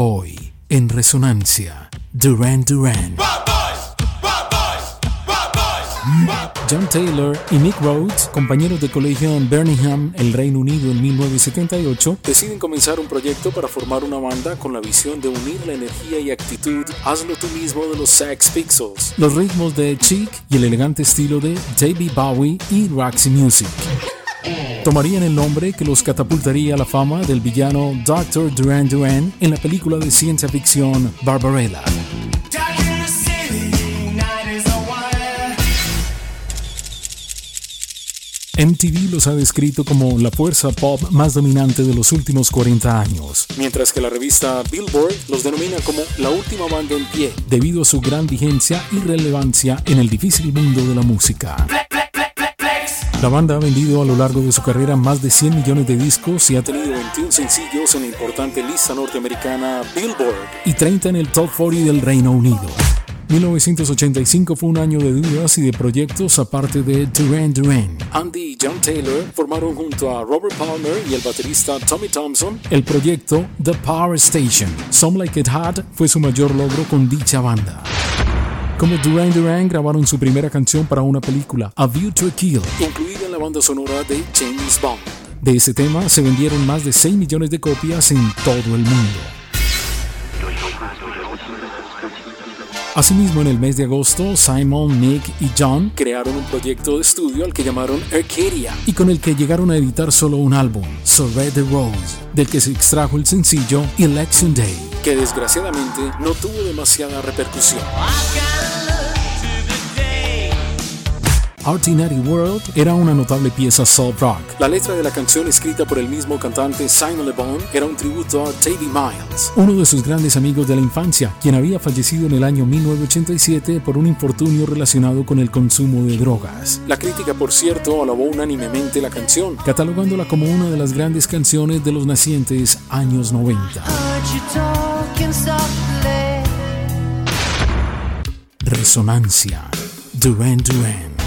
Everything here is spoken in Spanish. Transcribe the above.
Hoy, en Resonancia, Duran Duran. John Taylor y Nick Rhodes, compañeros de colegio en Birmingham, el Reino Unido en 1978, deciden comenzar un proyecto para formar una banda con la visión de unir la energía y actitud Hazlo tú mismo de los Sex Pixels, los ritmos de Chic y el elegante estilo de J.B. Bowie y Roxy Music. Tomarían el nombre que los catapultaría a la fama del villano Dr. Duran Duran en la película de ciencia ficción Barbarella. MTV los ha descrito como la fuerza pop más dominante de los últimos 40 años, mientras que la revista Billboard los denomina como la última banda en pie, debido a su gran vigencia y relevancia en el difícil mundo de la música. La banda ha vendido a lo largo de su carrera más de 100 millones de discos y ha tenido 21 sencillos en la importante lista norteamericana Billboard y 30 en el Top 40 del Reino Unido. 1985 fue un año de dudas y de proyectos aparte de Duran Duran. Andy y John Taylor formaron junto a Robert Palmer y el baterista Tommy Thompson el proyecto The Power Station. Some Like It Hot fue su mayor logro con dicha banda. Como Duran Duran grabaron su primera canción para una película, A View to a Kill, la banda sonora de James Bond. De ese tema se vendieron más de 6 millones de copias en todo el mundo. Asimismo, en el mes de agosto, Simon, Nick y John crearon un proyecto de estudio al que llamaron Arcadia y con el que llegaron a editar solo un álbum, So Red the Rose, del que se extrajo el sencillo Election Day, que desgraciadamente no tuvo demasiada repercusión. Ordinary World era una notable pieza soul rock. La letra de la canción escrita por el mismo cantante Simon Le Bon era un tributo a Davy Miles, uno de sus grandes amigos de la infancia, quien había fallecido en el año 1987 por un infortunio relacionado con el consumo de drogas. La crítica, por cierto, alabó unánimemente la canción, catalogándola como una de las grandes canciones de los nacientes años 90. Resonancia Duran Duran